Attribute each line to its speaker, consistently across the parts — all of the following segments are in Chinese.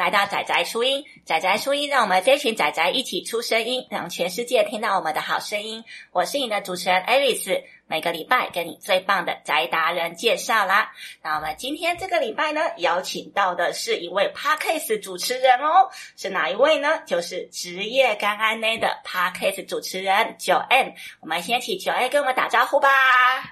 Speaker 1: 来到仔仔初音。仔仔初音，让我们这群仔仔一起出声音，让全世界听到我们的好声音。我是你的主持人 Aris。每个礼拜给你最棒的宅达人介绍啦。那我们今天这个礼拜呢，邀请到的是一位 Podcast 主持人哦，是哪一位呢？就是职业干安内的 Podcast 主持人 Joanne。我们先请 Joanne 跟我们打招呼吧。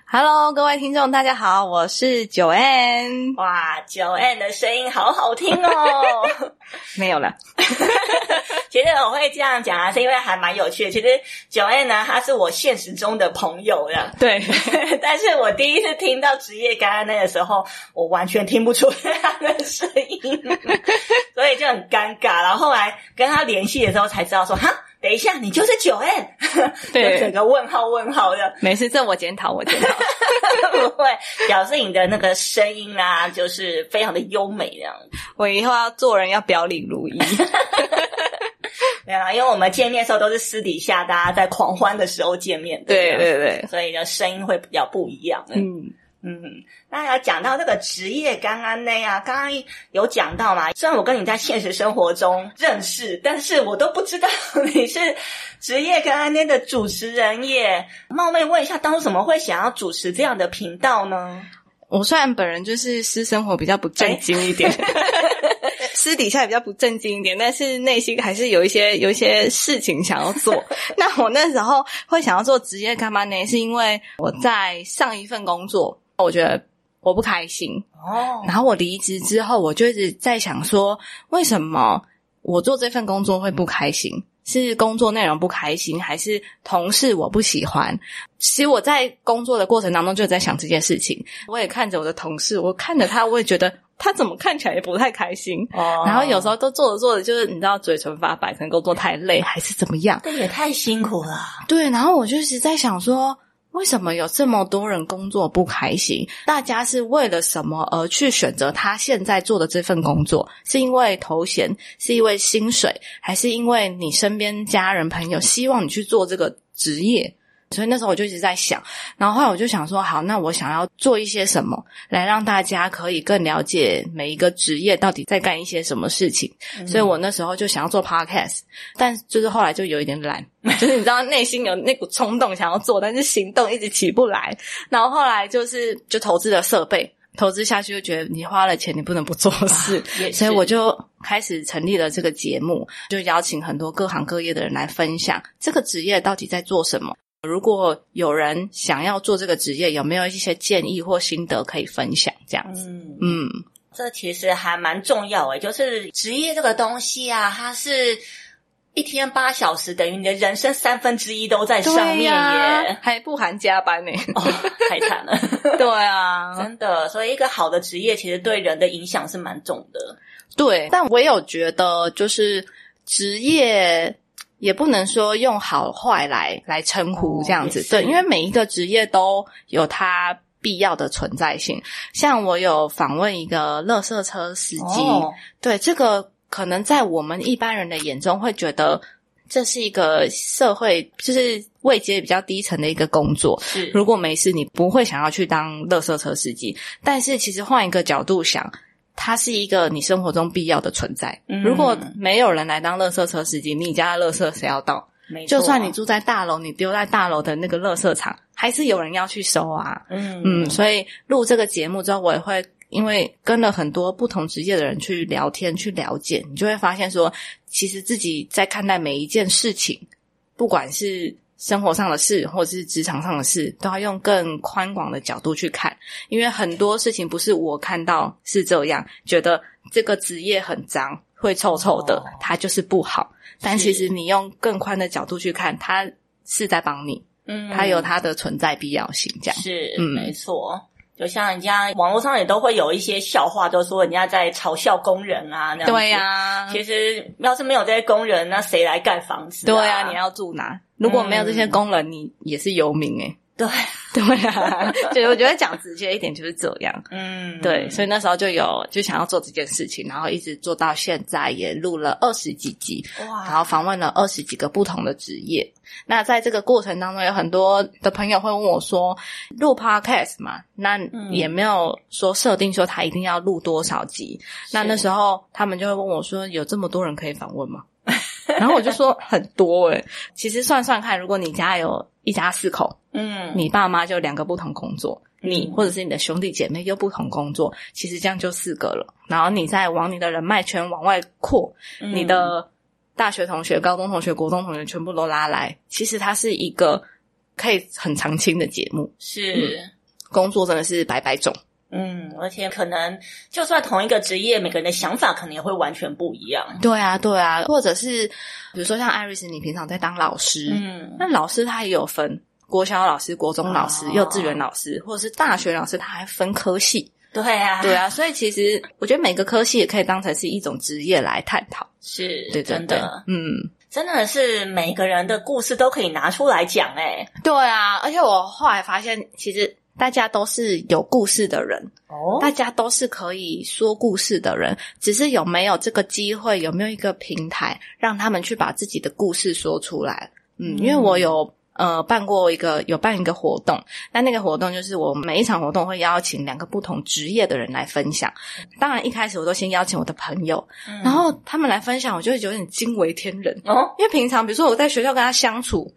Speaker 2: Hello，各位听众，大家好，我是 Joanne。
Speaker 1: 哇，Joanne 的声音好好听哦。
Speaker 2: 没有了。
Speaker 1: 其实我会这样讲啊，是因为还蛮有趣的。其实 Joanne 呢，他是我现实中的朋友了。
Speaker 2: 对。
Speaker 1: 对，但是我第一次听到职业干安内的时候，我完全听不出他的声音，所以就很尴尬。然后后来跟他联系的时候，才知道说，哈，等一下，你就是 Joanne，对，整个问号问号的。
Speaker 2: 没事，这我检讨，我检讨，
Speaker 1: 不会表示你的那个声音啊，就是非常的优美这样。
Speaker 2: 我以后要做人要表里如一。
Speaker 1: 对啊，因为我们见面的时候都是私底下，大家在狂欢的时候见面，
Speaker 2: 对对对，
Speaker 1: 所以呢声音会比较不一样。嗯嗯，那要讲到这个职业干安内啊，刚刚有讲到嘛，虽然我跟你在现实生活中认识，但是我都不知道你是职业跟安内的主持人耶。冒昧问一下，当初怎么会想要主持这样的频道呢？
Speaker 2: 我虽然本人就是私生活比较不正经一点。私底下也比较不正经一点，但是内心还是有一些有一些事情想要做。那我那时候会想要做职业干嘛呢，是因为我在上一份工作，我觉得我不开心哦。然后我离职之后，我就一直在想说，为什么我做这份工作会不开心？是工作内容不开心，还是同事我不喜欢？其实我在工作的过程当中就在想这件事情。我也看着我的同事，我看着他，我也觉得。他怎么看起来也不太开心哦，然后有时候都做着做着，就是你知道嘴唇发白，可能工作太累还是怎么样？
Speaker 1: 这也太辛苦了。
Speaker 2: 对，然后我就一直在想说，为什么有这么多人工作不开心？大家是为了什么而去选择他现在做的这份工作？是因为头衔，是因为薪水，还是因为你身边家人朋友希望你去做这个职业？所以那时候我就一直在想，然后后来我就想说，好，那我想要做一些什么，来让大家可以更了解每一个职业到底在干一些什么事情。嗯、所以我那时候就想要做 podcast，但就是后来就有一点懒，就是你知道内心有那股冲动想要做，但是行动一直起不来。然后后来就是就投资了设备，投资下去就觉得你花了钱，你不能不做事，啊、所以我就开始成立了这个节目，就邀请很多各行各业的人来分享这个职业到底在做什么。如果有人想要做这个职业，有没有一些建议或心得可以分享？这样子，嗯，嗯，
Speaker 1: 这其实还蛮重要诶，就是职业这个东西啊，它是一天八小时，等于你的人生三分之一都在上面耶，
Speaker 2: 啊、还不含加班呢，
Speaker 1: 哦，太惨了。
Speaker 2: 对啊，
Speaker 1: 真的，所以一个好的职业其实对人的影响是蛮重的。
Speaker 2: 对，但我有觉得，就是职业。也不能说用好坏来来称呼这样子，哦、对，因为每一个职业都有它必要的存在性。像我有访问一个垃圾车司机，哦、对，这个可能在我们一般人的眼中会觉得这是一个社会就是位阶比较低层的一个工作。是，如果没事，你不会想要去当垃圾车司机。但是其实换一个角度想。它是一个你生活中必要的存在。嗯如果没有人来当垃圾车司机，你家的垃圾谁要倒？没错。就算你住在大楼，你丢在大楼的那个垃圾场，还是有人要去收啊。嗯嗯，所以录这个节目之后，我也会因为跟了很多不同职业的人去聊天，去了解，你就会发现说，其实自己在看待每一件事情，不管是。生活上的事，或者是职场上的事，都要用更宽广的角度去看，因为很多事情不是我看到是这样，觉得这个职业很脏，会臭臭的，它就是不好。但其实你用更宽的角度去看，它是在帮你，嗯，它有它的存在必要性，这样
Speaker 1: 是，嗯，没错。就像人家网络上也都会有一些笑话，都说人家在嘲笑工人啊，那样。
Speaker 2: 对呀、啊，
Speaker 1: 其实要是没有这些工人，那谁来盖房子、啊？
Speaker 2: 对呀、啊，你要住哪？如果没有这些工人，嗯、你也是游民诶、欸、
Speaker 1: 对，
Speaker 2: 对啊，就我觉得讲直接一点就是这样。嗯，对，所以那时候就有就想要做这件事情，然后一直做到现在，也录了二十几集，哇，然后访问了二十几个不同的职业。那在这个过程当中，有很多的朋友会问我说，录 Podcast 嘛，那也没有说设定说他一定要录多少集。那那时候他们就会问我说，有这么多人可以访问吗？然后我就说很多诶、欸、其实算算看，如果你家有一家四口，嗯，你爸妈就两个不同工作，你或者是你的兄弟姐妹又不同工作，其实这样就四个了。然后你再往你的人脉圈往外扩，你的大学同学、高中同学、国中同学全部都拉来，其实它是一个可以很长青的节目。是，嗯、工作真的是百百种。
Speaker 1: 嗯，而且可能就算同一个职业，每个人的想法可能也会完全不一样。
Speaker 2: 对啊，对啊，或者是比如说像 Iris，你平常在当老师，嗯，那老师他也有分国小老师、国中老师、哦、幼稚园老师，或者是大学老师，他还分科系。
Speaker 1: 对啊，
Speaker 2: 对啊，所以其实我觉得每个科系也可以当成是一种职业来探讨。
Speaker 1: 是，
Speaker 2: 对，
Speaker 1: 真的，
Speaker 2: 嗯，
Speaker 1: 真的是每个人的故事都可以拿出来讲。诶
Speaker 2: 对啊，而且我后来发现，其实。大家都是有故事的人哦，大家都是可以说故事的人，只是有没有这个机会，有没有一个平台让他们去把自己的故事说出来？嗯，嗯因为我有呃办过一个有办一个活动，那那个活动就是我每一场活动会邀请两个不同职业的人来分享。当然一开始我都先邀请我的朋友，嗯、然后他们来分享，我就会有点惊为天人哦。因为平常比如说我在学校跟他相处，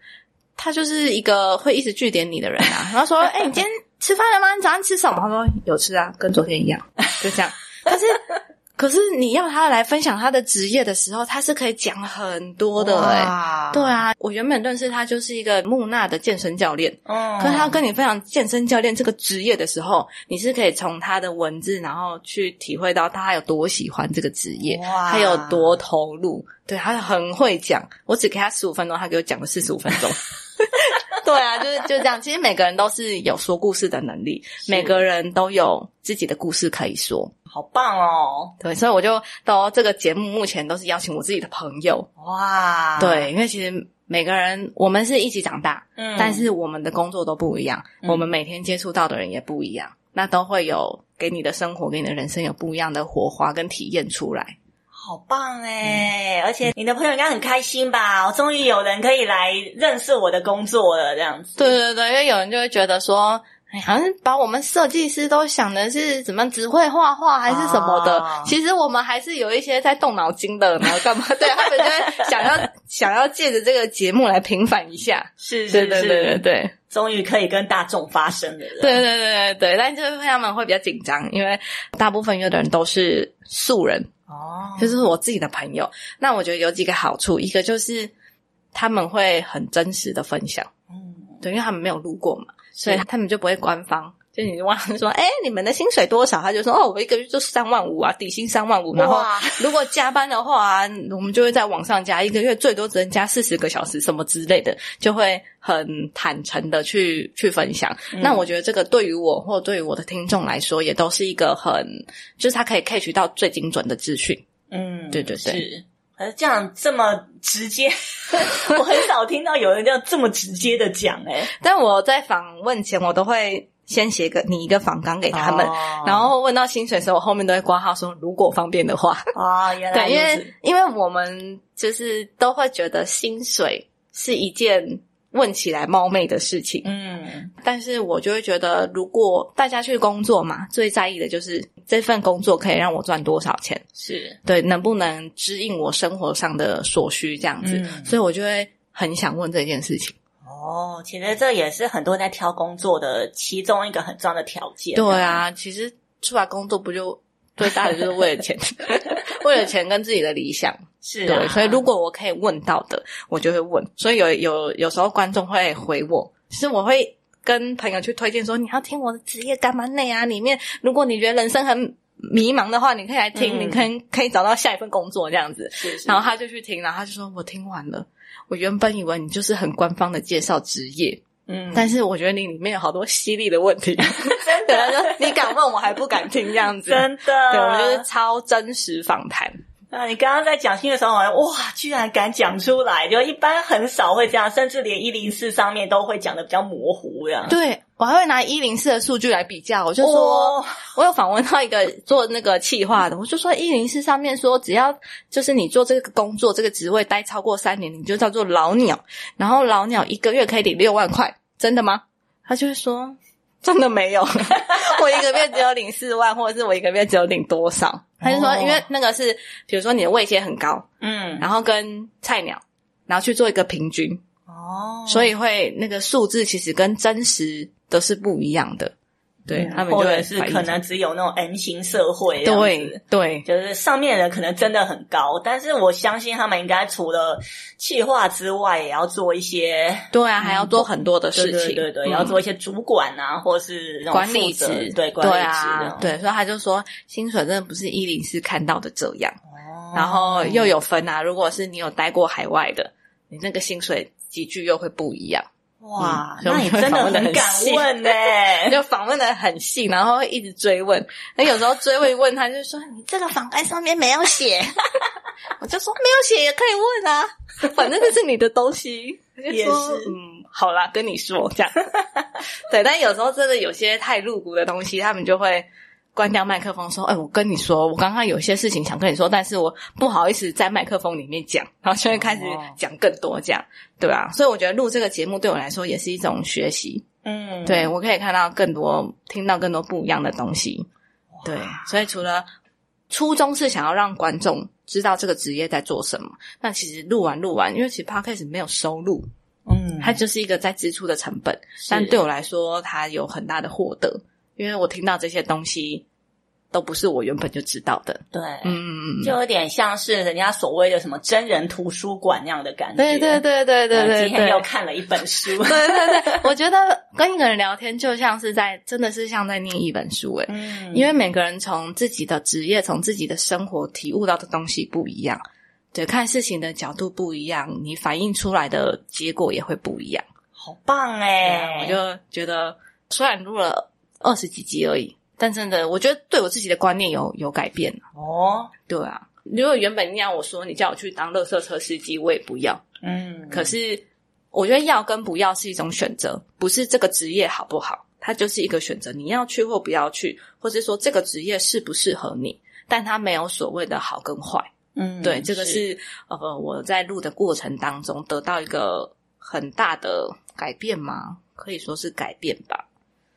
Speaker 2: 他就是一个会一直句点你的人啊，然后说：“哎、欸，你今天。”吃饭了吗？你早上吃什么？他说有吃啊，跟昨天一样，就这样。可是，可是你要他来分享他的职业的时候，他是可以讲很多的哎、欸。对啊，我原本认识他就是一个木讷的健身教练。哦。可是他要跟你分享健身教练这个职业的时候，你是可以从他的文字，然后去体会到他有多喜欢这个职业，哇他有多投入。对，他很会讲。我只给他十五分钟，他给我讲了四十五分钟。对啊，就是就这样。其实每个人都是有说故事的能力，每个人都有自己的故事可以说，
Speaker 1: 好棒哦。
Speaker 2: 对，所以我就到这个节目，目前都是邀请我自己的朋友。哇，对，因为其实每个人我们是一起长大，嗯，但是我们的工作都不一样，嗯、我们每天接触到的人也不一样，那都会有给你的生活、给你的人生有不一样的火花跟体验出来。
Speaker 1: 好棒哎！嗯、而且你的朋友应该很开心吧？我终于有人可以来认识我的工作了，这样子。
Speaker 2: 对对对，因为有人就会觉得说，哎，好像把我们设计师都想的是怎么只会画画还是什么的。哦、其实我们还是有一些在动脑筋的，然后干嘛？对，他们就会想要想要借着这个节目来平反一下。
Speaker 1: 是是是，对对对对对，终于可以跟大众发声了。
Speaker 2: 对对对对对，但就是他们会比较紧张，因为大部分有的人都是素人。哦，就是我自己的朋友，那我觉得有几个好处，一个就是他们会很真实的分享，嗯，对，因为他们没有录过嘛，所以他们就不会官方。就你问他说，哎，你们的薪水多少？他就说，哦，我一个月就三万五啊，底薪三万五。然后如果加班的话，我们就会在网上加，一个月最多只能加四十个小时，什么之类的，就会很坦诚的去去分享。嗯、那我觉得这个对于我或对于我的听众来说，也都是一个很，就是他可以 catch 到最精准的资讯。嗯，对对对，
Speaker 1: 是，而这样这么直接，我很少听到有人这样这么直接的讲哎。
Speaker 2: 但我在访问前，我都会。先写个你一个访纲给他们，哦、然后问到薪水的时候，我后面都会挂号说如果方便的话。
Speaker 1: 哦，原来
Speaker 2: 对，因为因为我们就是都会觉得薪水是一件问起来冒昧的事情，嗯，但是我就会觉得，如果大家去工作嘛，最在意的就是这份工作可以让我赚多少钱，
Speaker 1: 是。
Speaker 2: 对，能不能支应我生活上的所需这样子，嗯、所以我就会很想问这件事情。
Speaker 1: 哦，其实这也是很多人在挑工作的其中一个很重要的条件。
Speaker 2: 对啊，其实出来工作不就最大的就是为了钱，为了钱跟自己的理想。是、啊，对，所以如果我可以问到的，我就会问。所以有有有时候观众会回我，其实我会跟朋友去推荐说，你要听我的职业干嘛内啊？里面如果你觉得人生很迷茫的话，你可以来听，嗯、你可以可以找到下一份工作这样子。是，是，然后他就去听，然后他就说我听完了。我原本以为你就是很官方的介绍职业，嗯，但是我觉得你里面有好多犀利的问题，真的，你敢问我还不敢听这样子，
Speaker 1: 真的，
Speaker 2: 对，我就是超真实访谈，
Speaker 1: 啊，你刚刚在讲薪的时候，好像哇，居然敢讲出来，就一般很少会这样，甚至连一零四上面都会讲的比较模糊呀。
Speaker 2: 对，我还会拿一零四的数据来比较，我就说，哦、我有访问到一个做那个企划的，我就说一零四上面说，只要就是你做这个工作这个职位待超过三年，你就叫做老鸟，然后老鸟一个月可以领六万块，真的吗？他就会说。真的没有，我一个月只有领四万，或者是我一个月只有领多少？他就说，因为那个是，比如说你的位阶很高，嗯，然后跟菜鸟，然后去做一个平均，哦，所以会那个数字其实跟真实都是不一样的。对，他们就
Speaker 1: 或者是可能只有那种 N 型社会，
Speaker 2: 对对，
Speaker 1: 就是上面的人可能真的很高，但是我相信他们应该除了企划之外，也要做一些，
Speaker 2: 对啊，还要做很多的事情，
Speaker 1: 对对，要做一些主管啊，或是
Speaker 2: 管理职，
Speaker 1: 对管理职，
Speaker 2: 对，所以他就说薪水真的不是一零四看到的这样，哦。然后又有分啊，如果是你有待过海外的，你那个薪水级距又会不一样。
Speaker 1: 哇，那你真的很敢问呢、欸，
Speaker 2: 就访问的很细，然后会一直追问。那有时候追问问他，就说你这个访单上面没有写，我就说没有写也可以问啊，反正这是你的东西。
Speaker 1: 也是，
Speaker 2: 嗯，好啦，跟你说这样。对，但有时候真的有些太露骨的东西，他们就会。关掉麦克风说：“哎，我跟你说，我刚刚有些事情想跟你说，但是我不好意思在麦克风里面讲，然后就会开始讲更多，这样对吧？所以我觉得录这个节目对我来说也是一种学习。嗯，对，我可以看到更多，听到更多不一样的东西。对，所以除了初衷是想要让观众知道这个职业在做什么，那其实录完录完，因为其实 Podcast 没有收入，嗯，它就是一个在支出的成本，但对我来说，它有很大的获得。”因为我听到这些东西，都不是我原本就知道的。
Speaker 1: 对，嗯，就有点像是人家所谓的什么真人图书馆那样的感觉。
Speaker 2: 对对对对对对。
Speaker 1: 今天又看了一本书。
Speaker 2: 对对对，我觉得跟一个人聊天，就像是在真的是像在念一本书诶。嗯。因为每个人从自己的职业、从自己的生活体悟到的东西不一样，对，看事情的角度不一样，你反映出来的结果也会不一样。
Speaker 1: 好棒诶。
Speaker 2: 我就觉得，虽然录了。二十几集而已，但真的，我觉得对我自己的观念有有改变哦。对啊，如果原本你要我说，你叫我去当垃圾车司机，我也不要。嗯，可是我觉得要跟不要是一种选择，不是这个职业好不好，它就是一个选择。你要去或不要去，或是说这个职业适不适合你，但它没有所谓的好跟坏。嗯，对，这个是，是呃我在录的过程当中得到一个很大的改变吗？可以说是改变吧。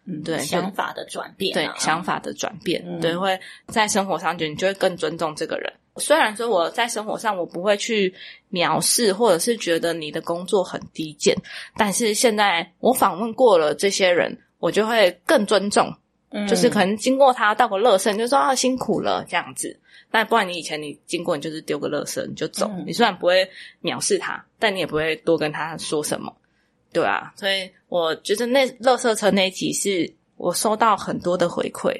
Speaker 1: 嗯，对，想法的转变，
Speaker 2: 对，想法的转变，嗯、对，会在生活上，就你就会更尊重这个人。虽然说我在生活上我不会去藐视，或者是觉得你的工作很低贱，但是现在我访问过了这些人，我就会更尊重。嗯，就是可能经过他倒个垃圾，就说啊辛苦了这样子。那不然你以前你经过，你就是丢个垃圾你就走，嗯、你虽然不会藐视他，但你也不会多跟他说什么。对啊，所以我觉得那乐色车那一集是我收到很多的回馈，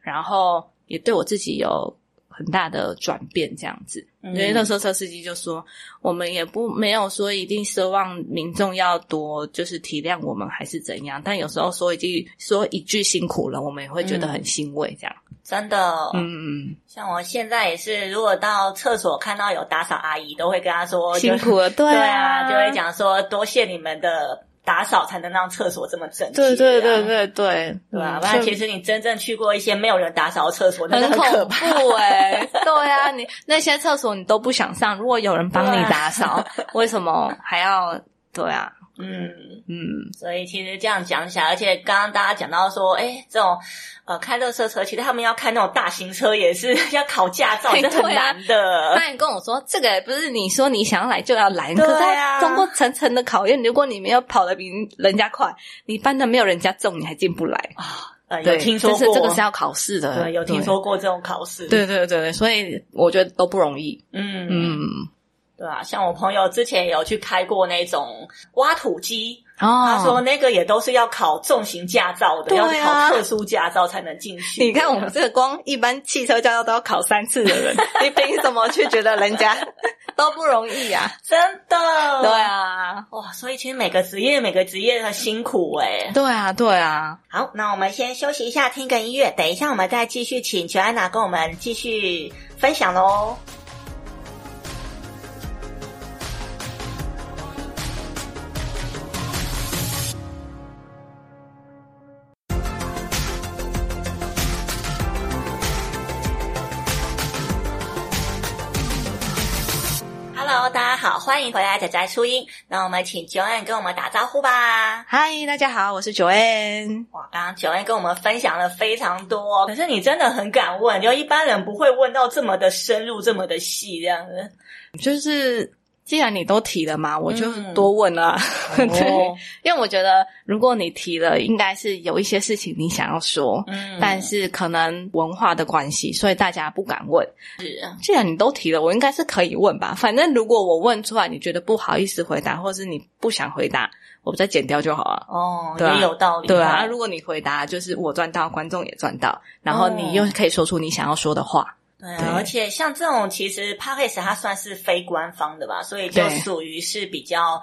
Speaker 2: 然后也对我自己有很大的转变，这样子。因为乐色车司机就说，我们也不没有说一定奢望民众要多，就是体谅我们还是怎样，但有时候说一句说一句辛苦了，我们也会觉得很欣慰，这样。
Speaker 1: 真的，嗯，像我现在也是，如果到厕所看到有打扫阿姨，都会跟她说
Speaker 2: 辛苦了，对啊，
Speaker 1: 就会讲说多谢你们的打扫，才能让厕所这么整齐。
Speaker 2: 对对对对对，
Speaker 1: 对吧？不然其实你真正去过一些没有人打扫的厕所，那很可怕
Speaker 2: 哎。对啊，你那些厕所你都不想上，如果有人帮你打扫，为什么还要？对啊。嗯
Speaker 1: 嗯，所以其实这样讲起来，而且刚刚大家讲到说，哎，这种呃开乐色车，其实他们要开那种大型车也是 要考驾照，是很难的。
Speaker 2: 那你跟我说，这个不是你说你想要来就要来，对啊，通过层层的考验，如果你没有跑得比人家快，你搬的没有人家重，你还进不来
Speaker 1: 啊。呃，有听说过，
Speaker 2: 这个是要考试的，
Speaker 1: 对，有听说过这种考试。
Speaker 2: 对对对对，所以我觉得都不容易。嗯嗯。
Speaker 1: 对啊，像我朋友之前有去开过那种挖土机，哦、他说那个也都是要考重型驾照的，啊、要考特殊驾照才能进去。
Speaker 2: 你看我们这个光一般汽车驾照都要考三次的人，你凭什么去觉得人家 都不容易啊？
Speaker 1: 真的，
Speaker 2: 对啊，
Speaker 1: 哇，所以其实每个职业每个职业的辛苦哎、欸、
Speaker 2: 对啊，对啊。
Speaker 1: 好，那我们先休息一下，听个音乐，等一下我们再继续请 Joanna 跟我们继续分享喽。好，欢迎回来仔仔初音。那我们请 Joanne 跟我们打招呼吧。
Speaker 2: 嗨，大家好，我是 Joanne。
Speaker 1: 哇，刚刚 Joanne 跟我们分享了非常多，可是你真的很敢问，就一般人不会问到这么的深入，这么的细，这样子。
Speaker 2: 就是。既然你都提了嘛，我就多问了。嗯、对，哦、因为我觉得如果你提了，应该是有一些事情你想要说，嗯，但是可能文化的关系，所以大家不敢问。是啊，既然你都提了，我应该是可以问吧。反正如果我问出来，你觉得不好意思回答，或是你不想回答，我再剪掉就好了。
Speaker 1: 哦，对啊、也有道理。
Speaker 2: 对啊，如果你回答，就是我赚到，观众也赚到，然后你又可以说出你想要说的话。
Speaker 1: 对啊，而且像这种其实 Podcast 它算是非官方的吧，所以就属于是比较，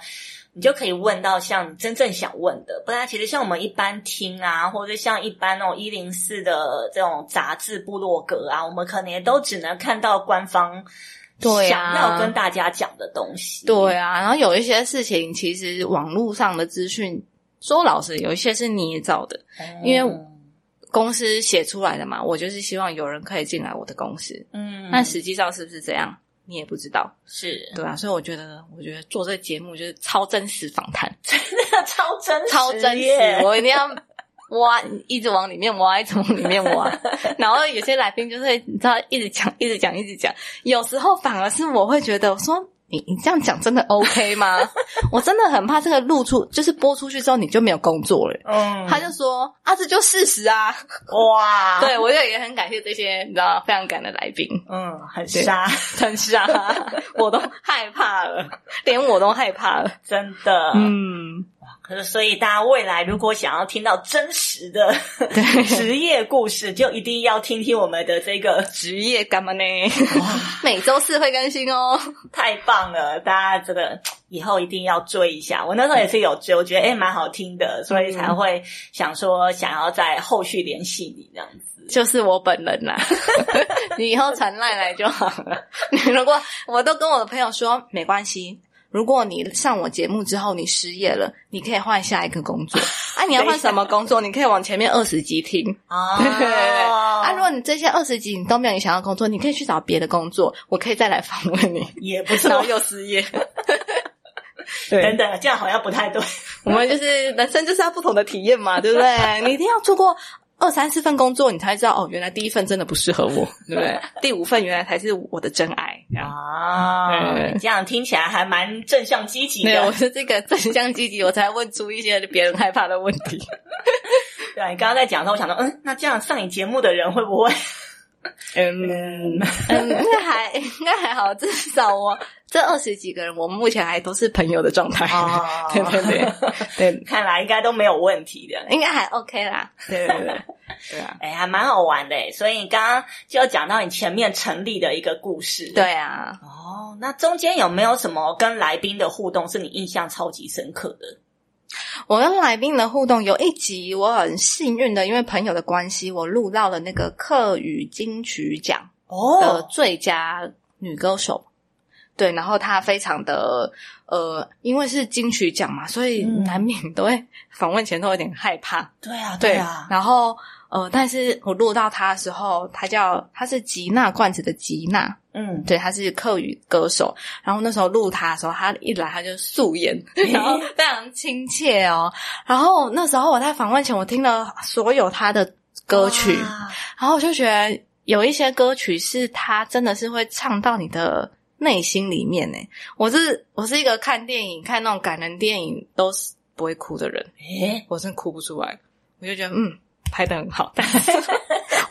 Speaker 1: 你就可以问到像真正想问的。不然其实像我们一般听啊，或者像一般那种一零四的这种杂志部落格啊，我们可能也都只能看到官方对想要跟大家讲的东西。
Speaker 2: 对啊，对啊，然后有一些事情其实网络上的资讯，说老实，有一些是捏造的，嗯、因为。公司写出来的嘛，我就是希望有人可以进来我的公司。嗯，但实际上是不是这样，你也不知道。
Speaker 1: 是，
Speaker 2: 对啊，所以我觉得，我觉得做这个节目就是超真实访谈，
Speaker 1: 真 的超真实，
Speaker 2: 超真实。我一定要挖，一直往里面挖，一直往里面挖。然后有些来宾就是你知道，一直讲，一直讲，一直讲。有时候反而是我会觉得，我说。你你这样讲真的 OK 吗？我真的很怕这个录出，就是播出去之后你就没有工作了。嗯，他就说啊，这就事实啊。哇，对，我就也很感谢这些你知道非常感的来宾。
Speaker 1: 嗯，很杀，
Speaker 2: 很杀，我都害怕了，连我都害怕了，
Speaker 1: 真的。嗯。可是，所以大家未来如果想要听到真实的 职业故事，就一定要听听我们的这个
Speaker 2: 职业干嘛呢？每周四会更新哦，
Speaker 1: 太棒了！大家这个以后一定要追一下。我那时候也是有追，我觉得诶蛮好听的，所以才会想说想要在后续联系你这样子。
Speaker 2: 就是我本人啦，你以后传赖来就好了。你如果我都跟我的朋友说没关系。如果你上我节目之后你失业了，你可以换下一个工作。啊，你要换什么工作？你可以往前面二十集听。啊，对对对。啊，如果你这些二十集你都没有你想要工作，你可以去找别的工作，我可以再来访问你。
Speaker 1: 也不错，
Speaker 2: 然后又失业。
Speaker 1: 对，等等，这样好像不太对。
Speaker 2: 我们就是人生就是要不同的体验嘛，对不对？你一定要做过。二三四份工作，你才知道哦，原来第一份真的不适合我，对不对？第五份原来才是我的真爱
Speaker 1: 啊！这样听起来还蛮正向积极的。
Speaker 2: 对，我是这个正向积极，我才问出一些别人害怕的问题。
Speaker 1: 对，你刚刚在讲的时候，我想到，嗯，那这样上你节目的人会不会？
Speaker 2: 嗯嗯，应该还应该还好，至少我这二十几个人，我们目前还都是朋友的状态。哦，对对对对，
Speaker 1: 看来应该都没有问题的，
Speaker 2: 应该还 OK 啦。对对对，对啊，
Speaker 1: 哎，还蛮好玩的。所以你刚刚就讲到你前面成立的一个故事。
Speaker 2: 对啊。
Speaker 1: 哦，那中间有没有什么跟来宾的互动是你印象超级深刻的？
Speaker 2: 我跟来宾的互动有一集，我很幸运的，因为朋友的关系，我录到了那个客语金曲奖的最佳女歌手。Oh. 对，然后他非常的呃，因为是金曲奖嘛，所以难免都会访问前都有点害怕。
Speaker 1: 对啊，对啊。
Speaker 2: 然后呃，但是我录到他的时候，他叫他是吉娜罐子的吉娜。嗯，对，他是客语歌手。然后那时候录他的时候，他一来他就素颜，然后非常亲切哦。然后那时候我在访问前，我听了所有他的歌曲，然后我就觉得有一些歌曲是他真的是会唱到你的内心里面呢。我是我是一个看电影看那种感人电影都是不会哭的人，诶我真哭不出来。我就觉得嗯，拍的很好，但是。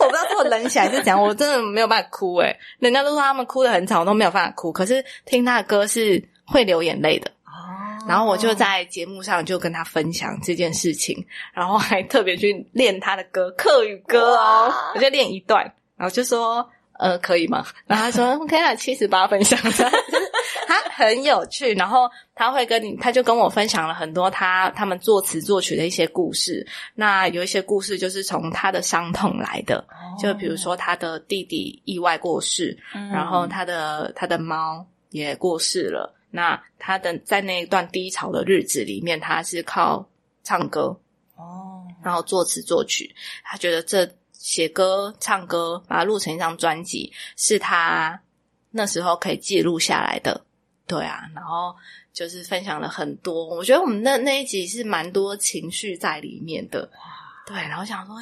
Speaker 2: 我不知道是我冷起来是怎样，我真的没有办法哭诶、欸、人家都说他们哭的很惨，我都没有办法哭。可是听他的歌是会流眼泪的。哦。然后我就在节目上就跟他分享这件事情，然后还特别去练他的歌，客语歌哦，我就练一段，然后就说。呃，可以吗？然后他说 OK 啊，七十八分享的，他很有趣。然后他会跟你，他就跟我分享了很多他他们作词作曲的一些故事。那有一些故事就是从他的伤痛来的，哦、就比如说他的弟弟意外过世，嗯、然后他的他的猫也过世了。那他的在那一段低潮的日子里面，他是靠唱歌哦，然后作词作曲。他觉得这。写歌、唱歌，把它录成一张专辑，是他那时候可以记录下来的对啊，然后就是分享了很多，我觉得我们那那一集是蛮多情绪在里面的。对，然后想说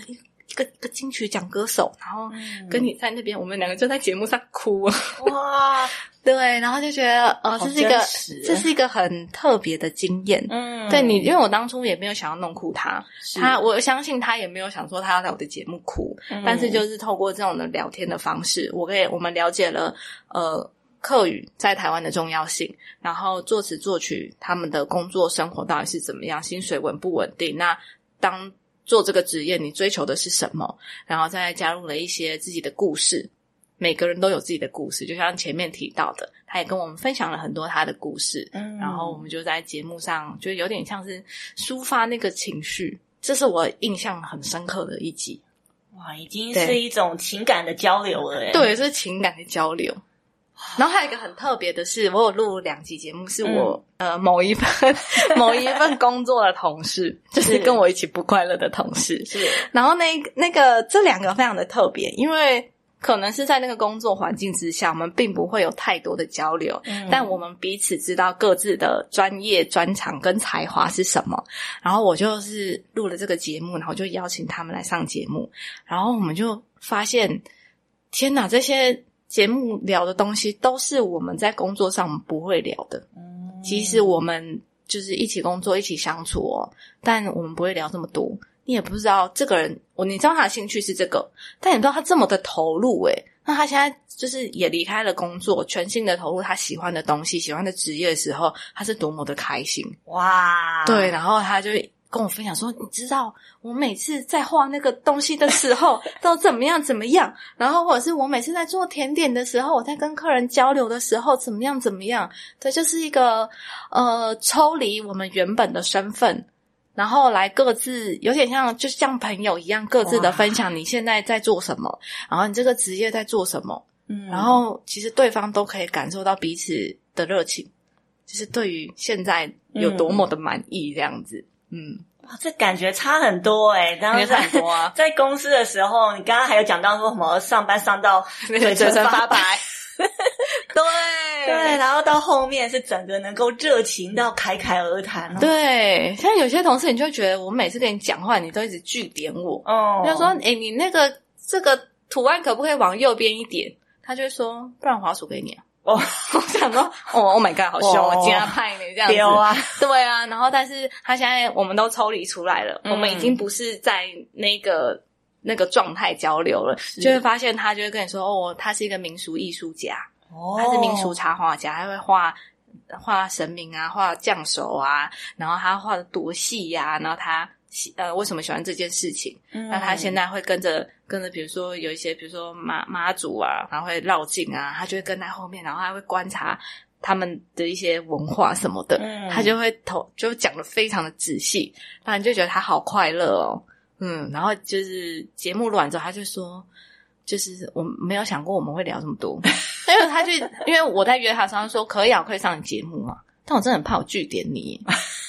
Speaker 2: 一一个一个金曲奖歌手，然后跟你在那边，嗯、我们两个就在节目上哭啊。哇，对，然后就觉得呃，这是一个这是一个很特别的经验。嗯，对你，因为我当初也没有想要弄哭他，他我相信他也没有想说他要在我的节目哭，嗯、但是就是透过这种的聊天的方式，我给我们了解了呃客语在台湾的重要性，然后作词作曲他们的工作生活到底是怎么样，薪水稳不稳定？那当做这个职业，你追求的是什么？然后再加入了一些自己的故事。每个人都有自己的故事，就像前面提到的，他也跟我们分享了很多他的故事。嗯，然后我们就在节目上，就有点像是抒发那个情绪。这是我印象很深刻的一集。
Speaker 1: 哇，已经是一种情感的交流了耶。
Speaker 2: 对，是情感的交流。然后还有一个很特别的是，我有录两集节目，是我、嗯、呃某一份 某一份工作的同事，就是跟我一起不快乐的同事。是，然后那那个这两个非常的特别，因为可能是在那个工作环境之下，我们并不会有太多的交流，嗯、但我们彼此知道各自的专业专长跟才华是什么。然后我就是录了这个节目，然后就邀请他们来上节目，然后我们就发现，天哪，这些。节目聊的东西都是我们在工作上不会聊的，嗯，即使我们就是一起工作、一起相处哦，但我们不会聊这么多。你也不知道这个人，我你知道他的兴趣是这个，但你不知道他这么的投入诶，那他现在就是也离开了工作，全心的投入他喜欢的东西、喜欢的职业的时候，他是多么的开心哇！对，然后他就。跟我分享说，你知道我每次在画那个东西的时候 都怎么样怎么样，然后或者是我每次在做甜点的时候，我在跟客人交流的时候怎么样怎么样，对就是一个呃抽离我们原本的身份，然后来各自有点像就像朋友一样各自的分享你现在在做什么，然后你这个职业在做什么，嗯，然后其实对方都可以感受到彼此的热情，就是对于现在有多么的满意这样子。嗯，
Speaker 1: 哇，这感觉差很多诶、欸、当时在很多啊，在公司的时候，你刚刚还有讲到说什么上班上到嘴唇发白，对
Speaker 2: 对，
Speaker 1: 然后到后面是整个能够热情到侃侃而谈。
Speaker 2: 对，像有些同事，你就觉得我每次跟你讲话，你都一直据点我。哦，就说，诶你那个这个图案可不可以往右边一点？他就会说，不然滑鼠给你啊。哦，我想说，哦，Oh my God，好凶啊，加派呢这样子，啊。对啊，然后但是他现在我们都抽离出来了，嗯、我们已经不是在那个那个状态交流了，就会发现他就会跟你说，哦，他是一个民俗艺术家，哦，他是民俗插画家，他会画画神明啊，画将手啊，然后他画的多细呀，然后他喜。呃，为什么喜欢这件事情？嗯，那他现在会跟着跟着，比如说有一些，比如说妈妈祖啊，然后会绕境啊，他就会跟在后面，然后他会观察他们的一些文化什么的，嗯，他就会投，就讲的非常的仔细，那你就觉得他好快乐哦，嗯，然后就是节目录完之后，他就说，就是我没有想过我们会聊这么多，因为他就因为我在约他上，他说可以啊，可以上你节目嘛，但我真的很怕我拒点你。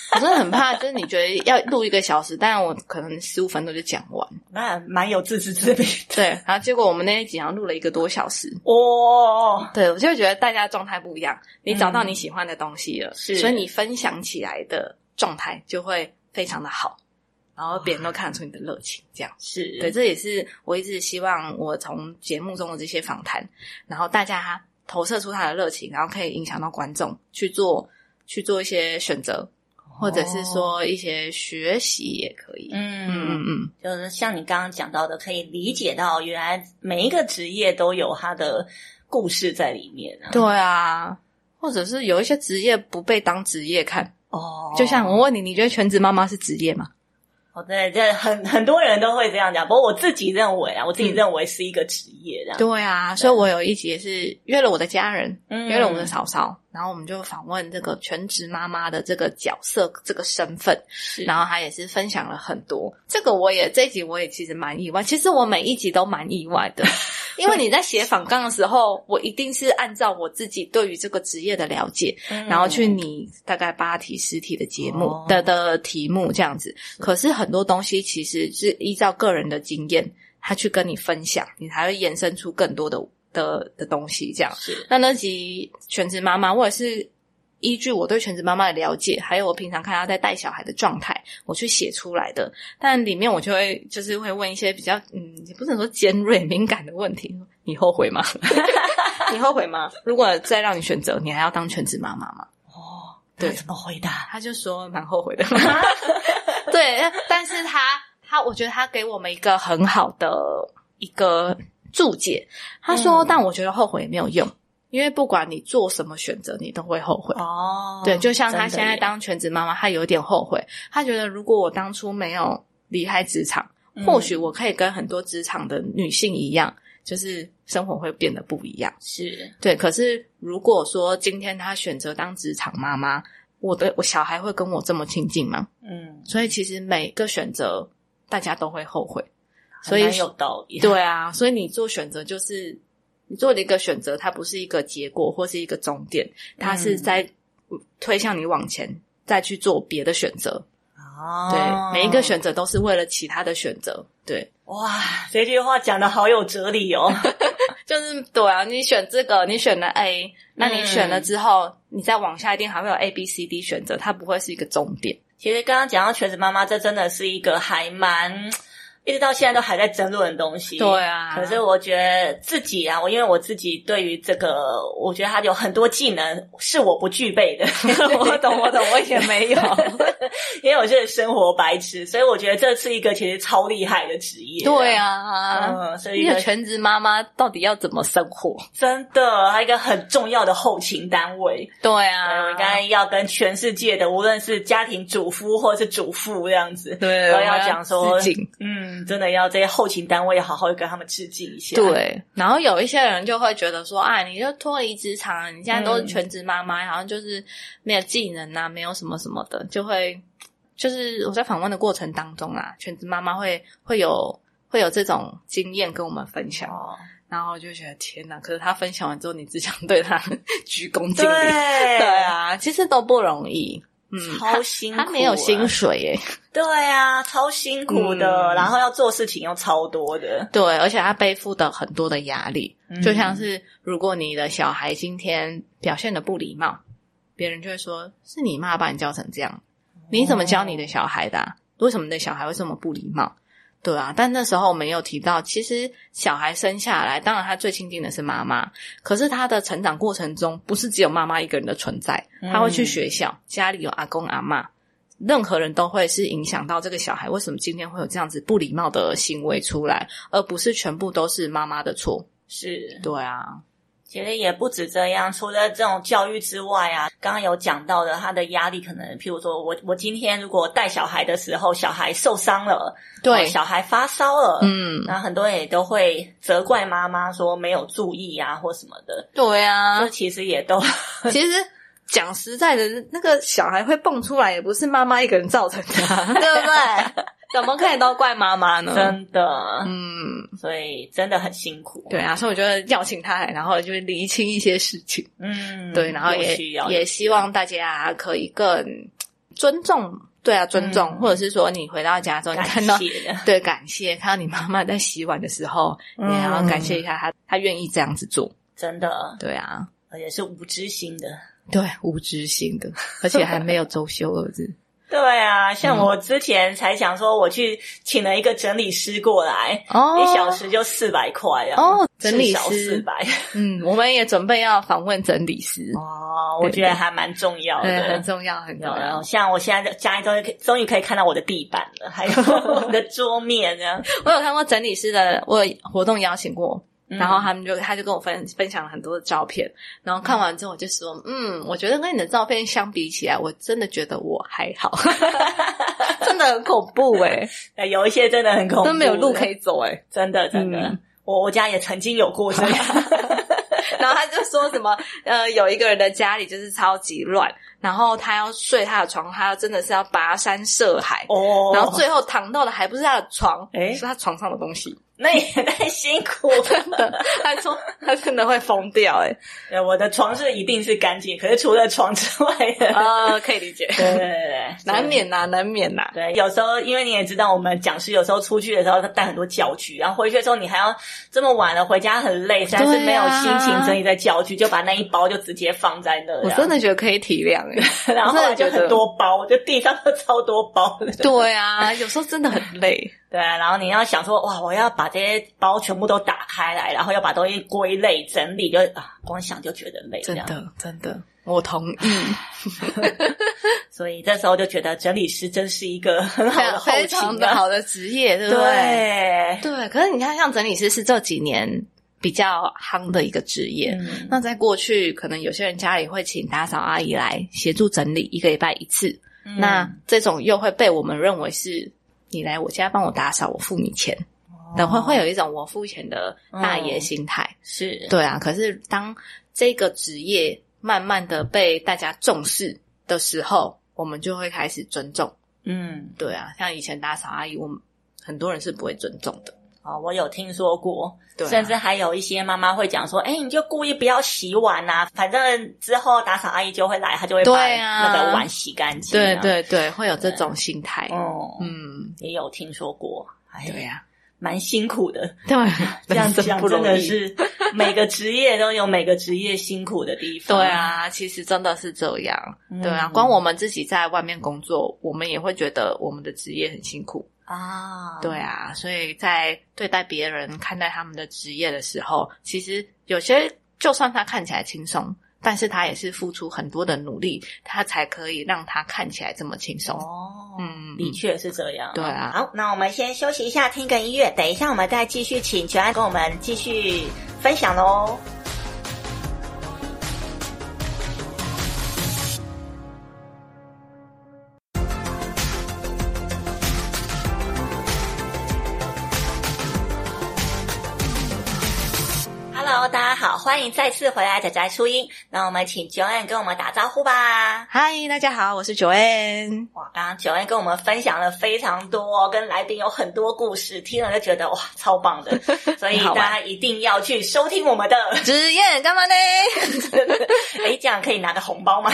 Speaker 2: 我真的很怕，就是你觉得要录一个小时，但我可能十五分钟就讲完，
Speaker 1: 那蛮有自知之明。
Speaker 2: 对，然后结果我们那一集好像录了一个多小时。哦，对，我就觉得大家状态不一样，你找到你喜欢的东西了，是，所以你分享起来的状态就会非常的好，然后别人都看得出你的热情，这样是对。这也是我一直希望我从节目中的这些访谈，然后大家投射出他的热情，然后可以影响到观众去做去做一些选择。或者是说一些学习也可以，嗯嗯嗯，
Speaker 1: 就是像你刚刚讲到的，可以理解到原来每一个职业都有它的故事在里面啊。
Speaker 2: 对啊，或者是有一些职业不被当职业看哦，就像我问你，你觉得全职妈妈是职业吗？
Speaker 1: 哦，对，这很很多人都会这样讲，不过我自己认为啊，我自己认为是一个职业这样。
Speaker 2: 对啊，所以我有一集也是约了我的家人，嗯、约了我们的嫂嫂，然后我们就访问这个全职妈妈的这个角色、这个身份，然后她也是分享了很多。这个我也这一集我也其实蛮意外，其实我每一集都蛮意外的。因为你在写访纲的时候，我一定是按照我自己对于这个职业的了解，嗯、然后去拟大概八题、十题的节目、哦、的的题目这样子。可是很多东西其实是依照个人的经验，他去跟你分享，你才会延伸出更多的的的东西。这样是。那那集全职妈妈，我也是依据我对全职妈妈的了解，还有我平常看她在带小孩的状态，我去写出来的。但里面我就会就是会问一些比较嗯，也不能说尖锐敏感的问题。你后悔吗？你后悔吗？如果再让你选择，你还要当全职妈妈吗？
Speaker 1: 哦，对，怎么回答？
Speaker 2: 他就说蛮后悔的。对，但是他他，我觉得他给我们一个很好的一个注解。他说，嗯、但我觉得后悔也没有用，因为不管你做什么选择，你都会后悔。哦，对，就像他现在当全职妈妈，他有点后悔。他觉得如果我当初没有离开职场，嗯、或许我可以跟很多职场的女性一样。就是生活会变得不一样，
Speaker 1: 是
Speaker 2: 对。可是如果说今天他选择当职场妈妈，我的我小孩会跟我这么亲近吗？嗯，所以其实每个选择大家都会后悔，所以
Speaker 1: 很有道理。
Speaker 2: 对啊，所以你做选择就是你做了一个选择，它不是一个结果或是一个终点，它是在推向你往前再去做别的选择。哦，对，每一个选择都是为了其他的选择，对。
Speaker 1: 哇，这句话讲的好有哲理哦！
Speaker 2: 就是对啊，你选这个，你选了 A，那你选了之后，嗯、你再往下一定还会有 A、B、C、D 选择，它不会是一个终点。
Speaker 1: 其实刚刚讲到全职妈妈，这真的是一个还蛮。一直到现在都还在争论的东西，
Speaker 2: 对啊。
Speaker 1: 可是我觉得自己啊，我因为我自己对于这个，我觉得他有很多技能是我不具备的。
Speaker 2: 我懂，我懂，我也没有，
Speaker 1: 因为我是生活白痴，所以我觉得这是一个其实超厉害的职业。
Speaker 2: 对啊，嗯，所以一个全职妈妈到底要怎么生活？
Speaker 1: 真的，还有一个很重要的后勤单位。
Speaker 2: 对啊，
Speaker 1: 我应该要跟全世界的，无论是家庭主夫或者是主妇这样子，
Speaker 2: 对，
Speaker 1: 都要讲说，嗯。真的要这些后勤单位要好好跟他们致敬一下。
Speaker 2: 对，然后有一些人就会觉得说，啊，你就脱离职场，你现在都是全职妈妈，好像就是没有技能啊，没有什么什么的，就会就是我在访问的过程当中啊，全职妈妈会会有会有这种经验跟我们分享，哦、然后就觉得天哪！可是他分享完之后，你只想对他鞠躬尽礼。对，对啊，其实都不容易。
Speaker 1: 嗯，超辛苦，
Speaker 2: 他没有薪水耶。
Speaker 1: 对啊，超辛苦的，嗯、然后要做事情又超多的。
Speaker 2: 对，而且他背负的很多的压力，嗯、就像是如果你的小孩今天表现的不礼貌，别人就会说是你妈把你教成这样，你怎么教你的小孩的、啊？哦、为什么你的小孩会这么不礼貌？对啊，但那时候我们有提到，其实小孩生下来，当然他最亲近的是妈妈，可是他的成长过程中，不是只有妈妈一个人的存在，他会去学校，嗯、家里有阿公阿妈，任何人都会是影响到这个小孩。为什么今天会有这样子不礼貌的行为出来，而不是全部都是妈妈的错？
Speaker 1: 是，
Speaker 2: 对啊。
Speaker 1: 其实也不止这样，除了这种教育之外啊，刚刚有讲到的，他的压力可能，譬如说我我今天如果带小孩的时候，小孩受伤了，
Speaker 2: 对，
Speaker 1: 小孩发烧了，嗯，那很多人也都会责怪妈妈说没有注意啊，或什么的，
Speaker 2: 对啊，
Speaker 1: 这其实也都，
Speaker 2: 其实讲实在的，那个小孩会蹦出来，也不是妈妈一个人造成的，对不对？怎么可以都怪妈妈呢？
Speaker 1: 真的，嗯，所以真的很辛苦。
Speaker 2: 对啊，所以我觉得邀请他来，然后就厘清一些事情。嗯，对，然后也也希望大家可以更尊重，对啊，尊重，嗯、或者是说你回到家之后，你看到对感谢，看到你妈妈在洗碗的时候，嗯、你还要感谢一下她，她愿意这样子做。
Speaker 1: 真的，
Speaker 2: 对啊，
Speaker 1: 而且是无知心的，
Speaker 2: 对，无知心的，而且还没有周休二日。
Speaker 1: 对啊，像我之前才想说，我去请了一个整理师过来，哦，一小时就四百块啊，
Speaker 2: 哦，整理师
Speaker 1: 四百，
Speaker 2: 嗯，我们也准备要访问整理师，
Speaker 1: 哦，我觉得还蛮重要的，
Speaker 2: 很重要，很重要。
Speaker 1: 像我现在家里终于终于可以看到我的地板了，还有 我的桌面这样。
Speaker 2: 我有看过整理师的，我有活动邀请过。然后他们就，他就跟我分分享了很多的照片，然后看完之后我就说，嗯，我觉得跟你的照片相比起来，我真的觉得我还好，真的很恐怖诶、
Speaker 1: 欸、有一些真的很恐怖，
Speaker 2: 都没有路可以走诶
Speaker 1: 真的真的，嗯、我我家也曾经有过这样。
Speaker 2: 然后他就说什么，呃，有一个人的家里就是超级乱，然后他要睡他的床，他真的是要跋山涉海
Speaker 1: 哦，
Speaker 2: 然后最后躺到的还不是他的床，
Speaker 1: 诶
Speaker 2: 是他床上的东西。
Speaker 1: 那也 太辛苦了，
Speaker 2: 真的，他说他真的会疯掉哎。
Speaker 1: 对，我的床是一定是干净，可是除了床之外的，
Speaker 2: 啊，可以理解。
Speaker 1: 对对对，
Speaker 2: 难免呐，难免呐。
Speaker 1: 对，有时候因为你也知道，我们讲师有时候出去的时候他带很多教具，然后回去的时候你还要这么晚了回家很累，实在是没有心情整理在教具，就把那一包就直接放在那。
Speaker 2: 我真的觉得可以体谅哎，
Speaker 1: 然后就很多包，就地上都超多包。
Speaker 2: 对啊，有时候真的很累。
Speaker 1: 对啊，然后你要想说，哇，我要把这些包全部都打开来，然后要把东西归类整理，就啊，光想就觉得累。
Speaker 2: 真的，真的，我同意。
Speaker 1: 所以这时候就觉得整理师真是一个很好的、
Speaker 2: 非常的好的职业，对不对？
Speaker 1: 对，
Speaker 2: 对。可是你看，像整理师是这几年比较夯的一个职业。
Speaker 1: 嗯、
Speaker 2: 那在过去，可能有些人家里会请打扫阿姨来协助整理，一个礼拜一次。
Speaker 1: 嗯、
Speaker 2: 那这种又会被我们认为是。你来我家帮我打扫，我付你钱，等会会有一种我付钱的大爷心态，
Speaker 1: 嗯、是
Speaker 2: 对啊。可是当这个职业慢慢的被大家重视的时候，我们就会开始尊重。
Speaker 1: 嗯，
Speaker 2: 对啊，像以前打扫阿姨，我们很多人是不会尊重的。
Speaker 1: 哦，我有听说过，
Speaker 2: 对啊、
Speaker 1: 甚至还有一些妈妈会讲说：“哎，你就故意不要洗碗呐、啊，反正之后打扫阿姨就会来，她就会把那个碗洗干净。”
Speaker 2: 对对对，会有这种心态。
Speaker 1: 哦，
Speaker 2: 嗯，
Speaker 1: 也有听说过。
Speaker 2: 对呀、
Speaker 1: 啊，蛮辛苦的。
Speaker 2: 对，
Speaker 1: 这样讲真的是每个职业都有每个职业辛苦的地方。
Speaker 2: 对啊，其实真的是这样。
Speaker 1: 嗯、
Speaker 2: 对啊，光我们自己在外面工作，我们也会觉得我们的职业很辛苦。
Speaker 1: 啊，
Speaker 2: 对啊，所以在对待别人、看待他们的职业的时候，其实有些就算他看起来轻松，但是他也是付出很多的努力，他才可以让他看起来这么轻松。
Speaker 1: 哦，
Speaker 2: 嗯，
Speaker 1: 的确是这样。
Speaker 2: 对啊，
Speaker 1: 好，那我们先休息一下，听个音乐，等一下我们再继续请九安跟我们继续分享喽。欢迎再次回来仔仔初音。那我们请 Joanne 跟我们打招呼吧。
Speaker 2: 嗨，大家好，我是 Joanne。
Speaker 1: 哇，刚刚 Joanne 跟我们分享了非常多，跟来宾有很多故事，听了就觉得哇，超棒的。所以大家一定要去收听我们的
Speaker 2: 职业干嘛呢？
Speaker 1: 哎，这样可以拿个红包吗？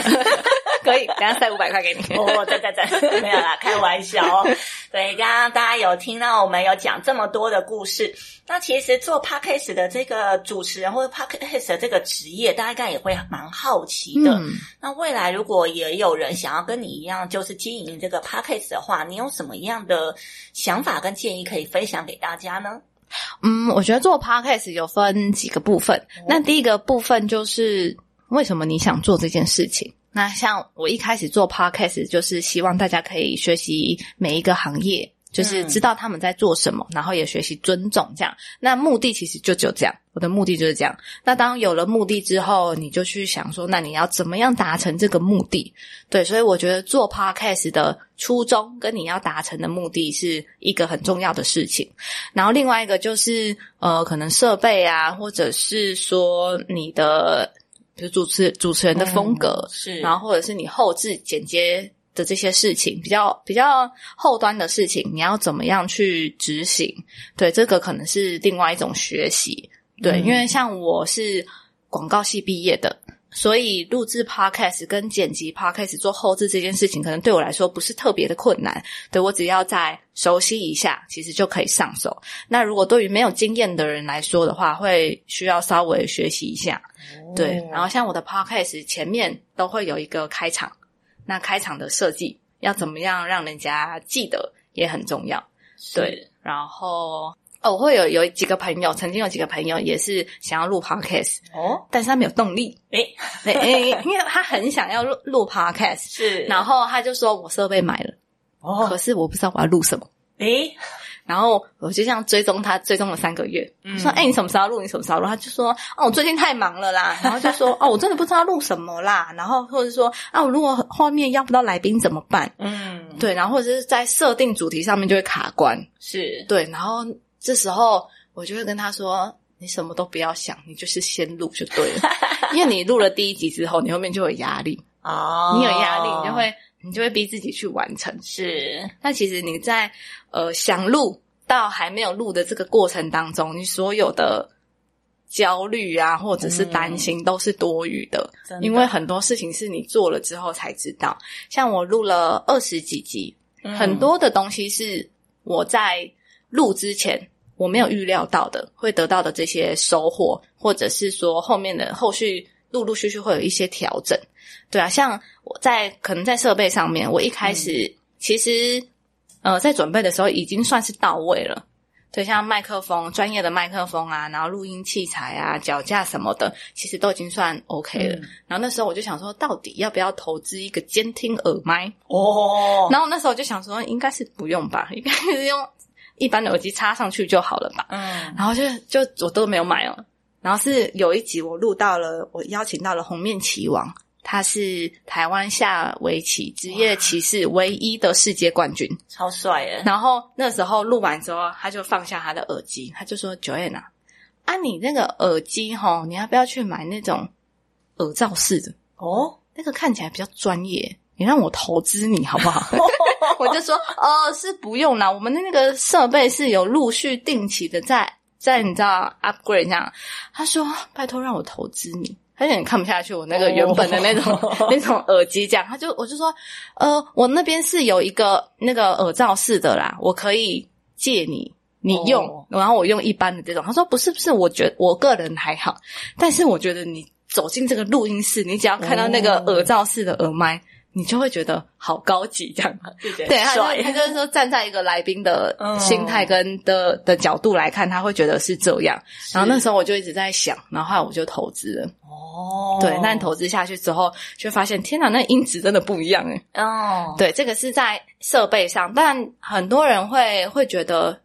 Speaker 2: 可以，等下塞五百块给你。
Speaker 1: 哦，对对对，没有啦，开玩笑哦。对，刚刚大家有听到我们有讲这么多的故事。那其实做 Podcast 的这个主持人或者 Podcast 的这个职业，大家应该也会蛮好奇的。
Speaker 2: 嗯、
Speaker 1: 那未来如果也有人想要跟你一样，就是经营这个 Podcast 的话，你有什么样的想法跟建议可以分享给大家呢？
Speaker 2: 嗯，我觉得做 Podcast 有分几个部分。哦、那第一个部分就是为什么你想做这件事情？那像我一开始做 Podcast，就是希望大家可以学习每一个行业。就是知道他们在做什么，嗯、然后也学习尊重这样。那目的其实就只有这样，我的目的就是这样。那当有了目的之后，你就去想说，那你要怎么样达成这个目的？对，所以我觉得做 Podcast 的初衷跟你要达成的目的是一个很重要的事情。然后另外一个就是呃，可能设备啊，或者是说你的比如主持主持人的风格、嗯、是，然后或者是你后置剪接。的这些事情比较比较后端的事情，你要怎么样去执行？对，这个可能是另外一种学习。对，嗯、因为像我是广告系毕业的，所以录制 Podcast 跟剪辑 Podcast 做后置这件事情，可能对我来说不是特别的困难。对，我只要再熟悉一下，其实就可以上手。那如果对于没有经验的人来说的话，会需要稍微学习一下。哦、对，然后像我的 Podcast 前面都会有一个开场。那开场的设计要怎么样让人家记得也很重要，
Speaker 1: 是
Speaker 2: 对。然后哦，我会有有几个朋友，曾经有几个朋友也是想要录 podcast
Speaker 1: 哦，
Speaker 2: 但是他没有动力，诶 诶，因为他很想要录录 podcast，
Speaker 1: 是。
Speaker 2: 然后他就说：“我设备买了，哦，可是我不知道我要录什么。”
Speaker 1: 诶。
Speaker 2: 然后我就这样追踪他，追踪了三个月。嗯、说：“哎，你什么时候要录？你什么时候录？”他就说：“哦，我最近太忙了啦。”然后就说：“哦，我真的不知道录什么啦。”然后或者说：“啊，我如果后面要不到来宾怎么办？”
Speaker 1: 嗯，
Speaker 2: 对。然后或者是在设定主题上面就会卡关。
Speaker 1: 是
Speaker 2: 对。然后这时候我就会跟他说：“你什么都不要想，你就是先录就对了。因为你录了第一集之后，你后面就有压力。
Speaker 1: 哦，
Speaker 2: 你有压力，你就会你就会逼自己去完成。
Speaker 1: 是，
Speaker 2: 那其实你在呃想录到还没有录的这个过程当中，你所有的焦虑啊，或者是担心都是多余的，因为很多事情是你做了之后才知道。像我录了二十几集，
Speaker 1: 嗯
Speaker 2: 很多的东西是我在录之前我没有预料到的，会得到的这些收获，或者是说后面的后续陆陆续续会有一些调整。对啊，像我在可能在设备上面，我一开始、
Speaker 1: 嗯、
Speaker 2: 其实呃在准备的时候已经算是到位了。对，像麦克风，专业的麦克风啊，然后录音器材啊，脚架什么的，其实都已经算 OK 了。嗯、然后那时候我就想说，到底要不要投资一个监听耳麦？
Speaker 1: 哦，
Speaker 2: 然后那时候我就想说，应该是不用吧，应该是用一般的耳机插上去就好了吧。嗯，然后就就我都没有买哦。然后是有一集我录到了，我邀请到了红面棋王。他是台湾下围棋职业棋士唯一的世界冠军，
Speaker 1: 超帅耶！
Speaker 2: 然后那时候录完之后，他就放下他的耳机，他就说：“Joanna，啊，你那个耳机吼，你要不要去买那种耳罩式的？哦，那个看起来比较专业，你让我投资你好不好？” 我就说：“呃，是不用啦，我们的那个设备是有陆续定期的在在你知道 upgrade 这样。”他说：“拜托，让我投资你。”他有点看不下去我那个原本的那种、oh. 那种耳机，这样他就我就说，呃，我那边是有一个那个耳罩式的啦，我可以借你你用，oh. 然后我用一般的这种。他说不是不是，我觉得我个人还好，但是我觉得你走进这个录音室，你只要看到那个耳罩式的耳麦。Oh. 你就会觉得好高级这样，对，他就他就是说站在一个来宾的心态跟的的角度来看，他会觉得是这样。然后那时候我就一直在想，然后后来我就投资了。哦，对，那你投资下去之后，就发现天哪，那音质真的不一样诶。哦，对，这个是在设备上，但很多人会会觉得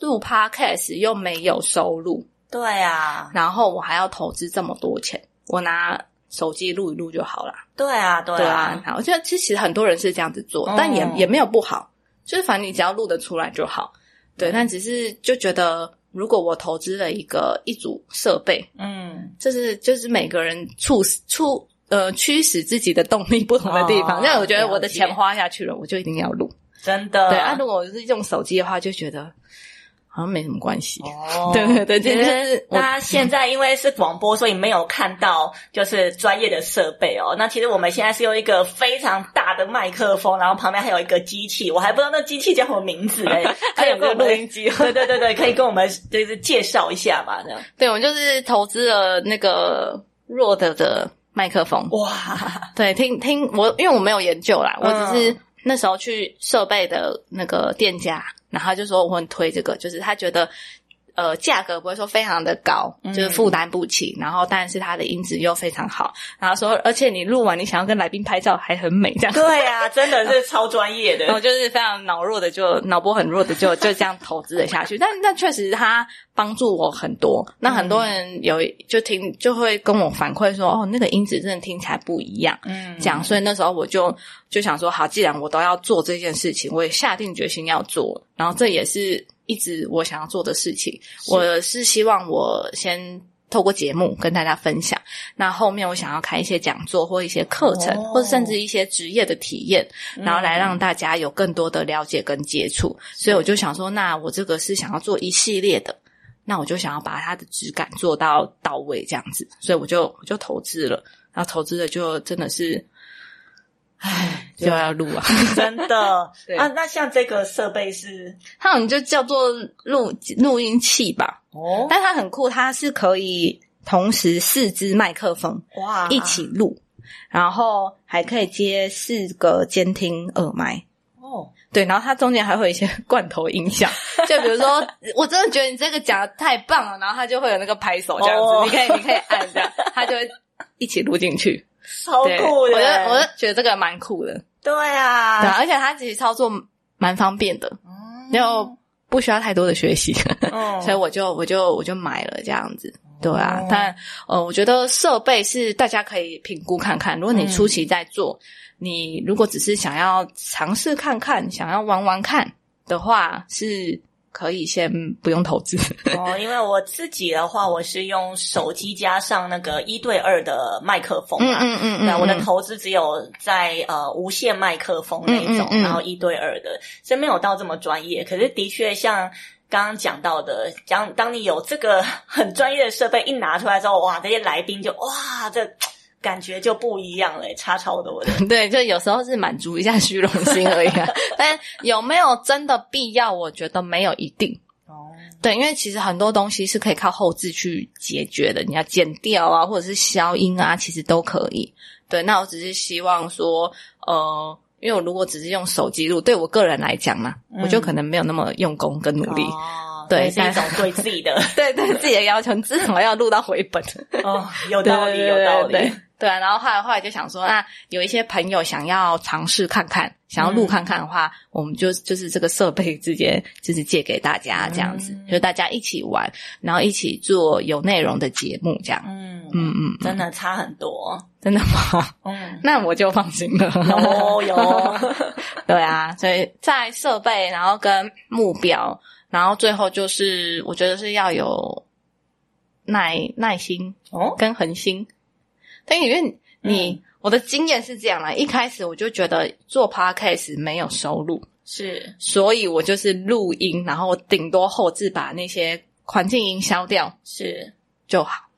Speaker 2: 录 Podcast 又没有收入，
Speaker 1: 对啊，
Speaker 2: 然后我还要投资这么多钱，我拿。手机录一录就好了。
Speaker 1: 对啊，对啊，
Speaker 2: 我觉得其实很多人是这样子做，嗯、但也也没有不好，就是反正你只要录得出来就好。对，但只是就觉得，如果我投资了一个一组设备，嗯，这是就是每个人促使促呃驱使自己的动力不同的地方。因为、哦、我觉得我的钱花下去了，我就一定要录。
Speaker 1: 真的。
Speaker 2: 对啊，如果我是用手机的话，就觉得。好像没什么关系哦，对对对，其实
Speaker 1: 他现在因为是广播，所以没有看到就是专业的设备哦。那其实我们现在是用一个非常大的麦克风，然后旁边还有一个机器，我还不知道那机器叫什么名字诶，还有个录音机。对对对对，可以跟我们就是介绍一下嘛？这样。
Speaker 2: 对，我就是投资了那个 Rode 的麦克风。哇，对，听听我，因为我没有研究啦，我只是那时候去设备的那个店家。然后就说我很推这个，就是他觉得，呃，价格不会说非常的高，就是负担不起。嗯、然后，但是它的音质又非常好。然后说，而且你录完，你想要跟来宾拍照还很美，这样。
Speaker 1: 对呀、啊，真的是超专业的。
Speaker 2: 然后就是非常脑弱的就，就脑波很弱的就，就就这样投资了下去。但但确实他帮助我很多。那很多人有就听就会跟我反馈说，哦，那个音质真的听起来不一样。嗯，这样。所以那时候我就就想说，好，既然我都要做这件事情，我也下定决心要做。然后这也是。一直我想要做的事情，是我是希望我先透过节目跟大家分享。那后面我想要开一些讲座或一些课程，哦、或者甚至一些职业的体验，然后来让大家有更多的了解跟接触。嗯、所以我就想说，那我这个是想要做一系列的，那我就想要把它的质感做到到位这样子。所以我就我就投资了，然后投资的就真的是。唉，就要录啊，
Speaker 1: 真的。对。啊。那像这个设备是，
Speaker 2: 它好像就叫做录录音器吧？哦，但它很酷，它是可以同时四支麦克风哇。一起录，然后还可以接四个监听耳麦。哦。对，然后它中间还会有一些罐头音响，就比如说，我真的觉得你这个讲的太棒了，然后它就会有那个拍手这样子，哦、你可以你可以按这样，它就会一起录进去。
Speaker 1: 超酷的，
Speaker 2: 我就我就觉得这个蛮酷的。
Speaker 1: 对啊，
Speaker 2: 对，而且它其实操作蛮方便的，然后、嗯、不需要太多的学习，嗯、所以我就我就我就买了这样子。对啊，嗯、但呃，我觉得设备是大家可以评估看看。如果你初期在做，嗯、你如果只是想要尝试看看，想要玩玩看的话，是。可以先不用投资
Speaker 1: 哦。因为我自己的话，我是用手机加上那个一对二的麦克风嘛，嗯嗯嗯，嗯，对，我的投资只有在呃无线麦克风那一种，嗯嗯嗯，然后一对二的，所以没有到这么专业。可是的确像刚刚讲到的，讲当你有这个 很专业的设备一拿出来之后，哇，这些来宾就哇这。感觉就不一样了，差超多的。
Speaker 2: 对，就有时候是满足一下虚荣心而已啊。但有没有真的必要？我觉得没有一定。哦，对，因为其实很多东西是可以靠后置去解决的。你要剪掉啊，或者是消音啊，其实都可以。对，那我只是希望说，呃，因为我如果只是用手机录，对我个人来讲嘛，嗯，我就可能没有那么用功跟努力。哦对，
Speaker 1: 是一种对自己的，
Speaker 2: 对对自己的要求，至少要录到回本。
Speaker 1: 哦，有道理，有道理。
Speaker 2: 对，对啊，然后后来后来就想说，那有一些朋友想要尝试看看，想要录看看的话，嗯、我们就就是这个设备直接就是借给大家这样子，嗯、就大家一起玩，然后一起做有内容的节目这样。嗯嗯嗯，
Speaker 1: 真的差很多，
Speaker 2: 真的吗？嗯，那我就放心了。
Speaker 1: 有有
Speaker 2: 对啊，所以在设备，然后跟目标。然后最后就是，我觉得是要有耐耐心哦，跟恒心。但因为你，嗯、我的经验是这样啦，一开始我就觉得做 podcast 没有收入，
Speaker 1: 是，
Speaker 2: 所以我就是录音，然后顶多后置把那些环境音消掉，
Speaker 1: 是
Speaker 2: 就好。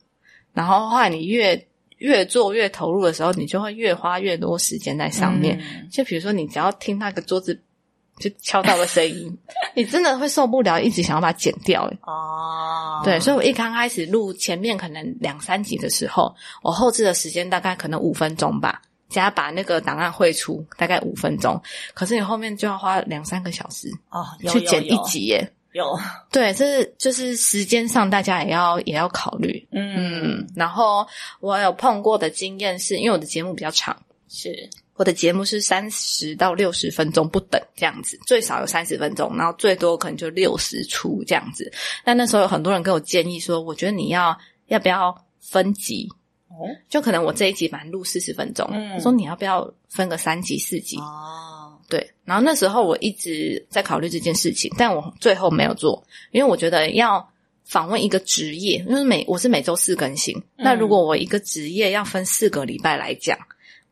Speaker 2: 然后后来你越越做越投入的时候，你就会越花越多时间在上面。嗯、就比如说，你只要听那个桌子。就敲到的声音，你真的会受不了，一直想要把它剪掉。哦，对，所以我一刚开始录前面可能两三集的时候，我后置的时间大概可能五分钟吧，加把那个档案汇出大概五分钟。可是你后面就要花两三个小时哦，去剪一集耶。
Speaker 1: 有，
Speaker 2: 对，这是就是时间上大家也要也要考虑。嗯，嗯，然后我有碰过的经验是因为我的节目比较长，
Speaker 1: 是。
Speaker 2: 我的节目是三十到六十分钟不等这样子，最少有三十分钟，然后最多可能就六十出这样子。但那时候有很多人给我建议说，我觉得你要要不要分级？哦，就可能我这一集反正录四十分钟，嗯，说你要不要分个三集四集？哦，对。然后那时候我一直在考虑这件事情，但我最后没有做，因为我觉得要访问一个职业，因为每我是每周四更新，嗯，那如果我一个职业要分四个礼拜来讲。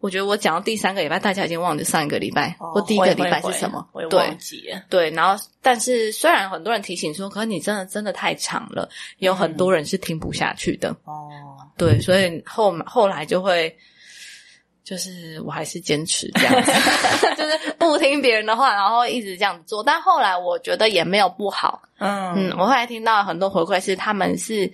Speaker 2: 我觉得我讲到第三个礼拜，大家已经忘记上一个礼拜、哦、或第一个礼拜是什么，
Speaker 1: 我也忘记了。
Speaker 2: 对，对，然后但是虽然很多人提醒说，可是你真的真的太长了，有很多人是听不下去的。哦、嗯，对，所以后后来就会，就是我还是坚持这样子，就是不听别人的话，然后一直这样做。但后来我觉得也没有不好。嗯嗯，我后来听到很多回馈是他们是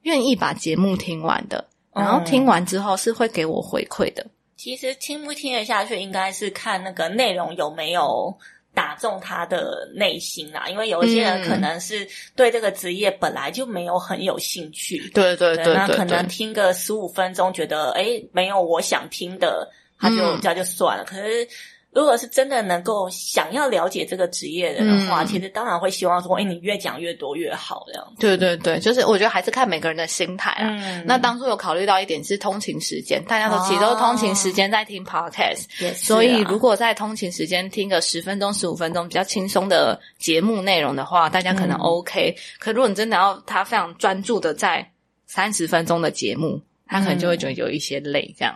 Speaker 2: 愿意把节目听完的，然后听完之后是会给我回馈的。
Speaker 1: 其实听不听得下去，应该是看那个内容有没有打中他的内心啦。因为有一些人可能是对这个职业本来就没有很有兴趣，
Speaker 2: 嗯、对对对，对，
Speaker 1: 那可能听个十五分钟，觉得哎没有我想听的，他就这样就算了。嗯、可是。如果是真的能够想要了解这个职业的人的话，嗯、其实当然会希望说，哎，你越讲越多越好，这样子。
Speaker 2: 对对对，就是我觉得还是看每个人的心态啊。嗯、那当初有考虑到一点是通勤时间，大家都其实都是通勤时间在听 podcast，、所以如果在通勤时间听个十分钟、十五分钟比较轻松的节目内容的话，大家可能 OK、嗯。可如果你真的要他非常专注的在三十分钟的节目，他可能就会觉得有一些累，这样。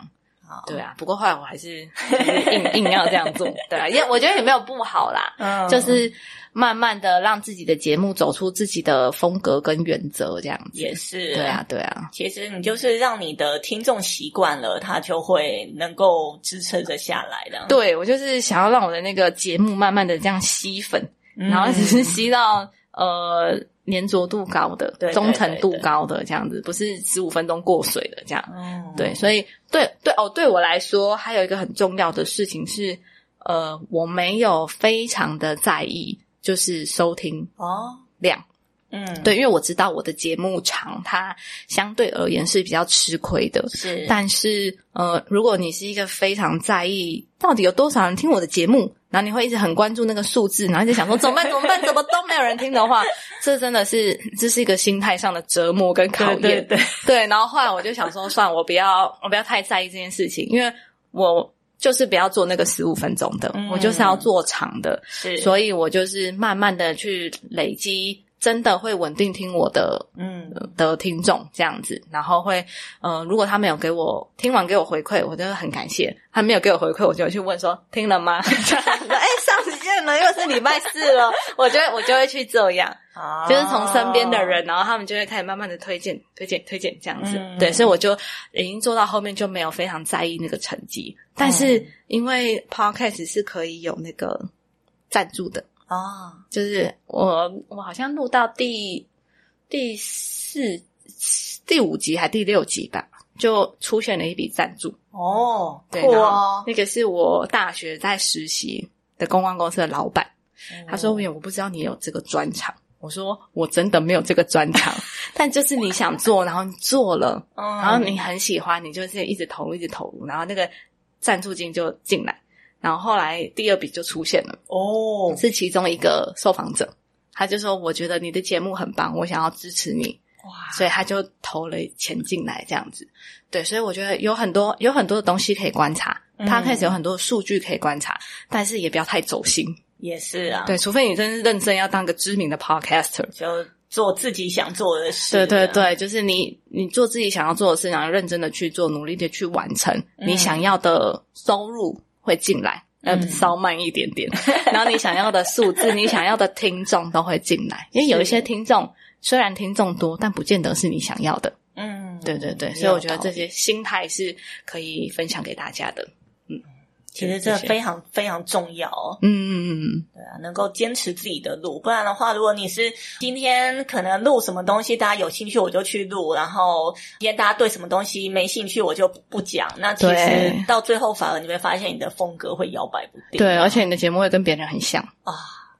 Speaker 2: 对啊，不过后来我还是，还是硬硬要这样做，对啊，因为我觉得也没有不好啦，嗯，就是慢慢的让自己的节目走出自己的风格跟原则，这样子。
Speaker 1: 也是，
Speaker 2: 对啊，对啊，
Speaker 1: 其实你就是让你的听众习惯了，他就会能够支撑着下来的。
Speaker 2: 对，我就是想要让我的那个节目慢慢的这样吸粉，嗯、然后只是吸到呃。粘着度高的，忠诚度高的这样子，不是十五分钟过水的这样。嗯，对，所以对对哦，对我来说还有一个很重要的事情是，呃，我没有非常的在意，就是收听哦量。嗯，对，因为我知道我的节目长，它相对而言是比较吃亏的。是，但是呃，如果你是一个非常在意到底有多少人听我的节目，然后你会一直很关注那个数字，然后一直想说怎么办？怎么办？怎么都没有人听的话，这真的是这是一个心态上的折磨跟考验。对对对，对，然后后来我就想说，算，我不要，我不要太在意这件事情，因为我就是不要做那个十五分钟的，嗯、我就是要做长的，
Speaker 1: 是，
Speaker 2: 所以我就是慢慢的去累积。真的会稳定听我的，嗯，的听众这样子，然后会，呃，如果他没有给我听完给我回馈，我就会很感谢；他没有给我回馈，我就会去问说听了吗？说哎，上线了，又是礼拜四了，我就会我就会去这样，哦、就是从身边的人，然后他们就会开始慢慢的推荐、推荐、推荐这样子。嗯、对，所以我就已经做到后面就没有非常在意那个成绩，但是因为 Podcast 是可以有那个赞助的。
Speaker 1: 哦，
Speaker 2: 就是我，我好像录到第第四、第五集还第六集吧，就出现了一笔赞助。
Speaker 1: 哦，
Speaker 2: 对，然后那个是我大学在实习的公关公司的老板，哦、他说：“我我不知道你有这个专长。”我说：“我真的没有这个专长，但就是你想做，然后你做了，然后你很喜欢，你就是一直投入，一直投入，然后那个赞助金就进来。”然后后来第二笔就出现了
Speaker 1: 哦，
Speaker 2: 是其中一个受访者，他就说：“我觉得你的节目很棒，我想要支持你。”哇，所以他就投了钱进来，这样子。对，所以我觉得有很多有很多的东西可以观察，他开始有很多的数据可以观察，但是也不要太走心。
Speaker 1: 也是啊，
Speaker 2: 对，除非你真是认真要当个知名的 podcaster，
Speaker 1: 就做自己想做的事。
Speaker 2: 对对对，就是你你做自己想要做的事，然后认真的去做，努力的去完成你想要的收入。会进来，呃，稍慢一点点，嗯、然后你想要的数字，你想要的听众都会进来，因为有一些听众虽然听众多，但不见得是你想要的。嗯，对对对，所以我觉得这些心态是可以分享给大家的。
Speaker 1: 其实这非常非常重要，
Speaker 2: 嗯嗯嗯，
Speaker 1: 对啊，能够坚持自己的路，不然的话，如果你是今天可能录什么东西，大家有兴趣我就去录，然后今天大家对什么东西没兴趣，我就不讲。那其实到最后反而你会发现你的风格会摇摆不定，
Speaker 2: 对，而且你的节目会跟别人很像。啊，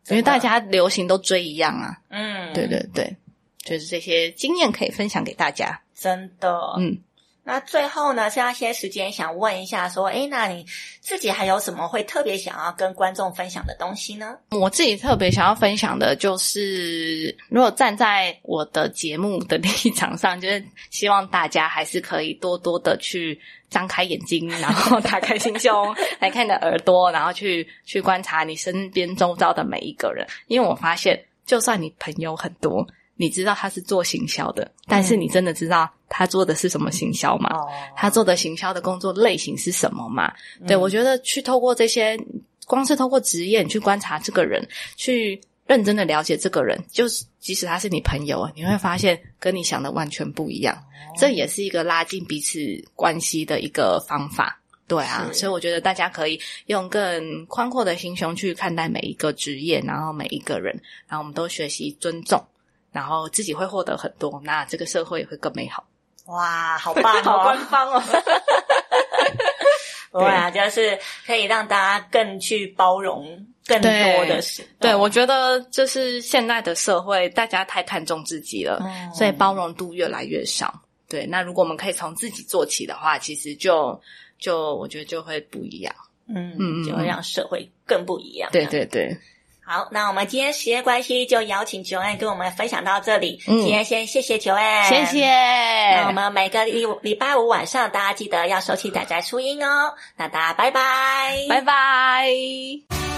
Speaker 2: 因为大家流行都追一样啊，嗯，对对对，就是这些经验可以分享给大家，
Speaker 1: 真的，嗯。那最后呢，剩下些时间想问一下，说，诶，那你自己还有什么会特别想要跟观众分享的东西呢？
Speaker 2: 我自己特别想要分享的就是，如果站在我的节目的立场上，就是希望大家还是可以多多的去张开眼睛，然后打开心胸来看你的耳朵，然后去去观察你身边周遭的每一个人，因为我发现，就算你朋友很多。你知道他是做行销的，但是你真的知道他做的是什么行销吗？嗯、他做的行销的工作类型是什么吗？嗯、对，我觉得去透过这些，光是透过职业你去观察这个人，去认真的了解这个人，就是即使他是你朋友啊，你会发现跟你想的完全不一样。嗯、这也是一个拉近彼此关系的一个方法。对啊，所以我觉得大家可以用更宽阔的心胸去看待每一个职业，然后每一个人，然后我们都学习尊重。然后自己会获得很多，那这个社会也会更美好。
Speaker 1: 哇，好棒哦，
Speaker 2: 好官方哦！
Speaker 1: 对啊，就是可以让大家更去包容更多的事。
Speaker 2: 对，对，我觉得就是现在的社会，大家太看重自己了，嗯、所以包容度越来越少。对，那如果我们可以从自己做起的话，其实就就我觉得就会不一样。
Speaker 1: 嗯嗯，就会让社会更不一样。
Speaker 2: 对对对。
Speaker 1: 好，那我们今天时间关系，就邀请 Joanne 跟我们分享到这里。嗯，今天先谢谢 Joanne，
Speaker 2: 谢谢。
Speaker 1: 那我们每个礼礼拜五晚上，大家记得要收听仔仔初音哦。那大家拜拜，
Speaker 2: 拜拜。